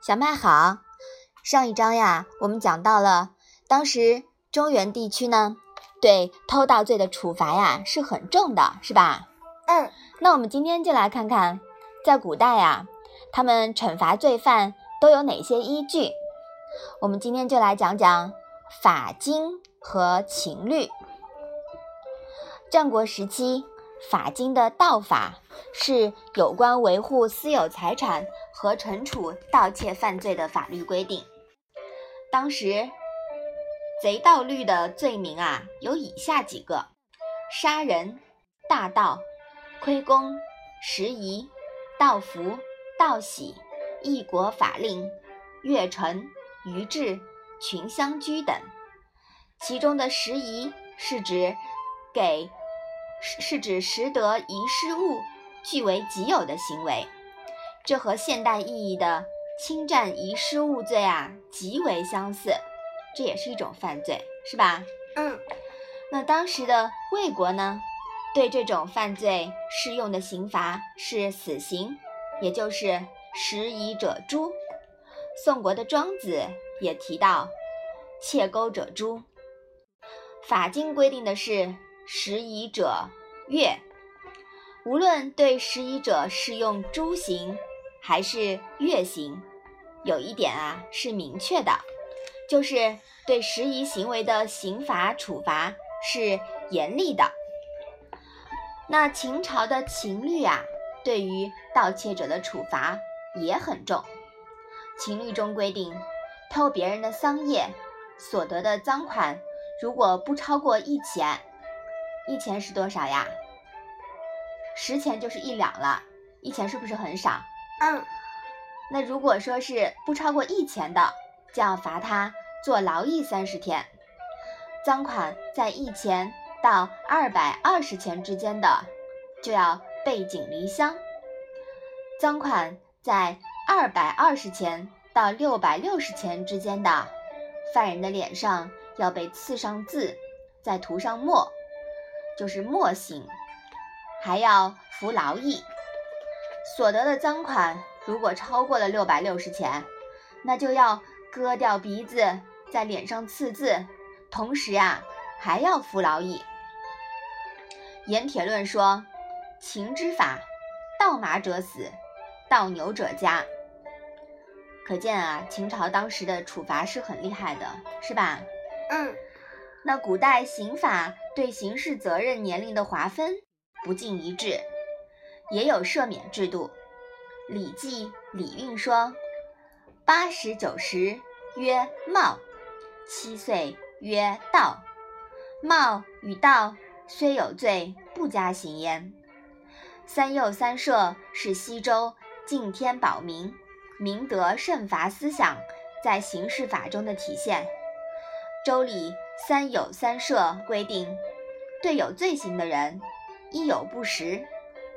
小麦好，上一章呀，我们讲到了当时中原地区呢，对偷盗罪的处罚呀是很重的，是吧？嗯。那我们今天就来看看，在古代呀，他们惩罚罪犯都有哪些依据？我们今天就来讲讲法经和情律。战国时期。法经的盗法是有关维护私有财产和惩处盗窃犯罪的法律规定。当时贼盗律的罪名啊有以下几个：杀人、大盗、亏公、拾遗、盗符、盗玺、异国法令、越臣、愚治、群相居等。其中的拾遗是指给。是是指拾得遗失物据为己有的行为，这和现代意义的侵占遗失物罪啊极为相似，这也是一种犯罪，是吧？嗯。那当时的魏国呢，对这种犯罪适用的刑罚是死刑，也就是拾遗者诛。宋国的庄子也提到，窃钩者诛。法经规定的是。拾遗者月，无论对拾遗者是用诛刑还是月刑，有一点啊是明确的，就是对拾遗行为的刑罚处罚是严厉的。那秦朝的秦律啊，对于盗窃者的处罚也很重。秦律中规定，偷别人的桑叶所得的赃款，如果不超过一钱。一钱是多少呀？十钱就是一两了，一钱是不是很少？嗯。那如果说是不超过一钱的，就要罚他坐牢役三十天。赃款在一钱到二百二十钱之间的，就要背井离乡。赃款在二百二十钱到六百六十钱之间的，犯人的脸上要被刺上字，再涂上墨。就是墨刑，还要服劳役。所得的赃款如果超过了六百六十钱，那就要割掉鼻子，在脸上刺字，同时呀还要服劳役。盐铁论说：“秦之法，盗马者死，盗牛者加。”可见啊，秦朝当时的处罚是很厉害的，是吧？嗯。那古代刑法。对刑事责任年龄的划分不尽一致，也有赦免制度。《礼记·礼运》说：“八十九十曰冒，七岁曰盗。冒与道虽有罪，不加刑焉。”三幼三赦是西周敬天保民、明德慎罚思想在刑事法中的体现。《周礼》三有三赦规定。对有罪行的人，一有不实，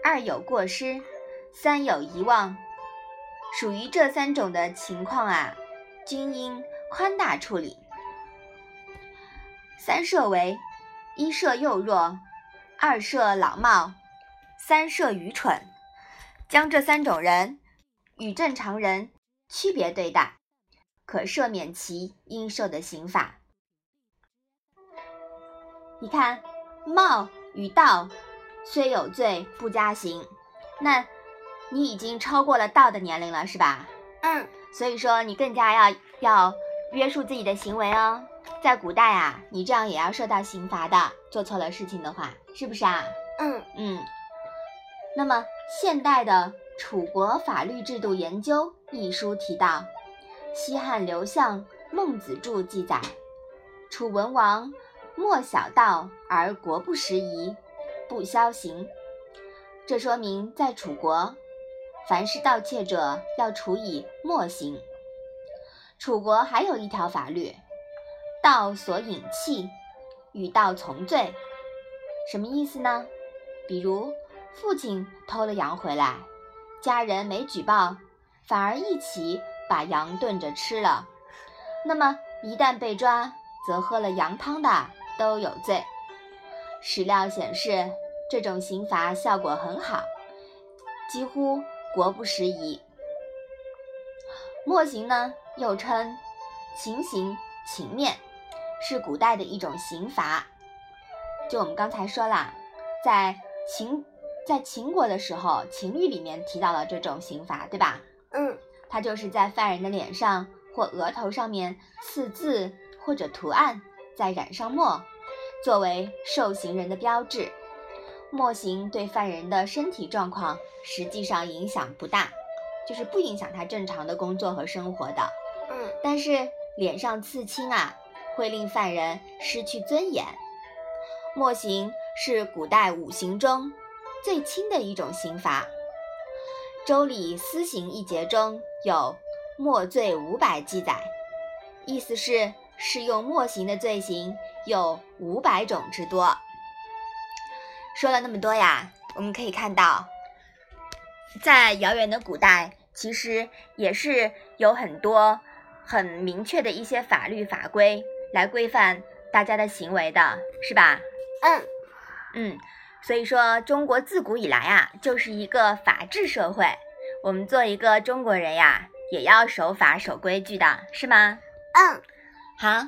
二有过失，三有遗忘，属于这三种的情况啊，均应宽大处理。三赦为：一赦幼弱，二赦老冒，三赦愚蠢。将这三种人与正常人区别对待，可赦免其应受的刑罚。你看。冒与盗虽有罪，不加刑。那，你已经超过了盗的年龄了，是吧？嗯。所以说，你更加要要约束自己的行为哦。在古代啊，你这样也要受到刑罚的。做错了事情的话，是不是啊？嗯嗯。那么，现代的《楚国法律制度研究》一书提到，西汉刘向《孟子注》记载，楚文王。莫小盗而国不拾遗，不消刑。这说明在楚国，凡是盗窃者要处以墨刑。楚国还有一条法律：盗所引器，与盗从罪。什么意思呢？比如父亲偷了羊回来，家人没举报，反而一起把羊炖着吃了，那么一旦被抓，则喝了羊汤的。都有罪。史料显示，这种刑罚效果很好，几乎国不拾遗。墨刑呢，又称秦刑、秦面，是古代的一种刑罚。就我们刚才说了，在秦在秦国的时候，《秦律》里面提到了这种刑罚，对吧？嗯，它就是在犯人的脸上或额头上面刺字或者图案，再染上墨，作为受刑人的标志。墨刑对犯人的身体状况实际上影响不大，就是不影响他正常的工作和生活的。嗯，但是脸上刺青啊，会令犯人失去尊严。墨刑是古代五刑中最轻的一种刑罚，《周礼·私刑一节》中有“墨罪五百”记载，意思是适用墨刑的罪行有五百种之多。说了那么多呀，我们可以看到，在遥远的古代，其实也是有很多很明确的一些法律法规来规范大家的行为的，是吧？嗯嗯，所以说中国自古以来啊，就是一个法治社会。我们做一个中国人呀，也要守法守规矩的，是吗？嗯，好，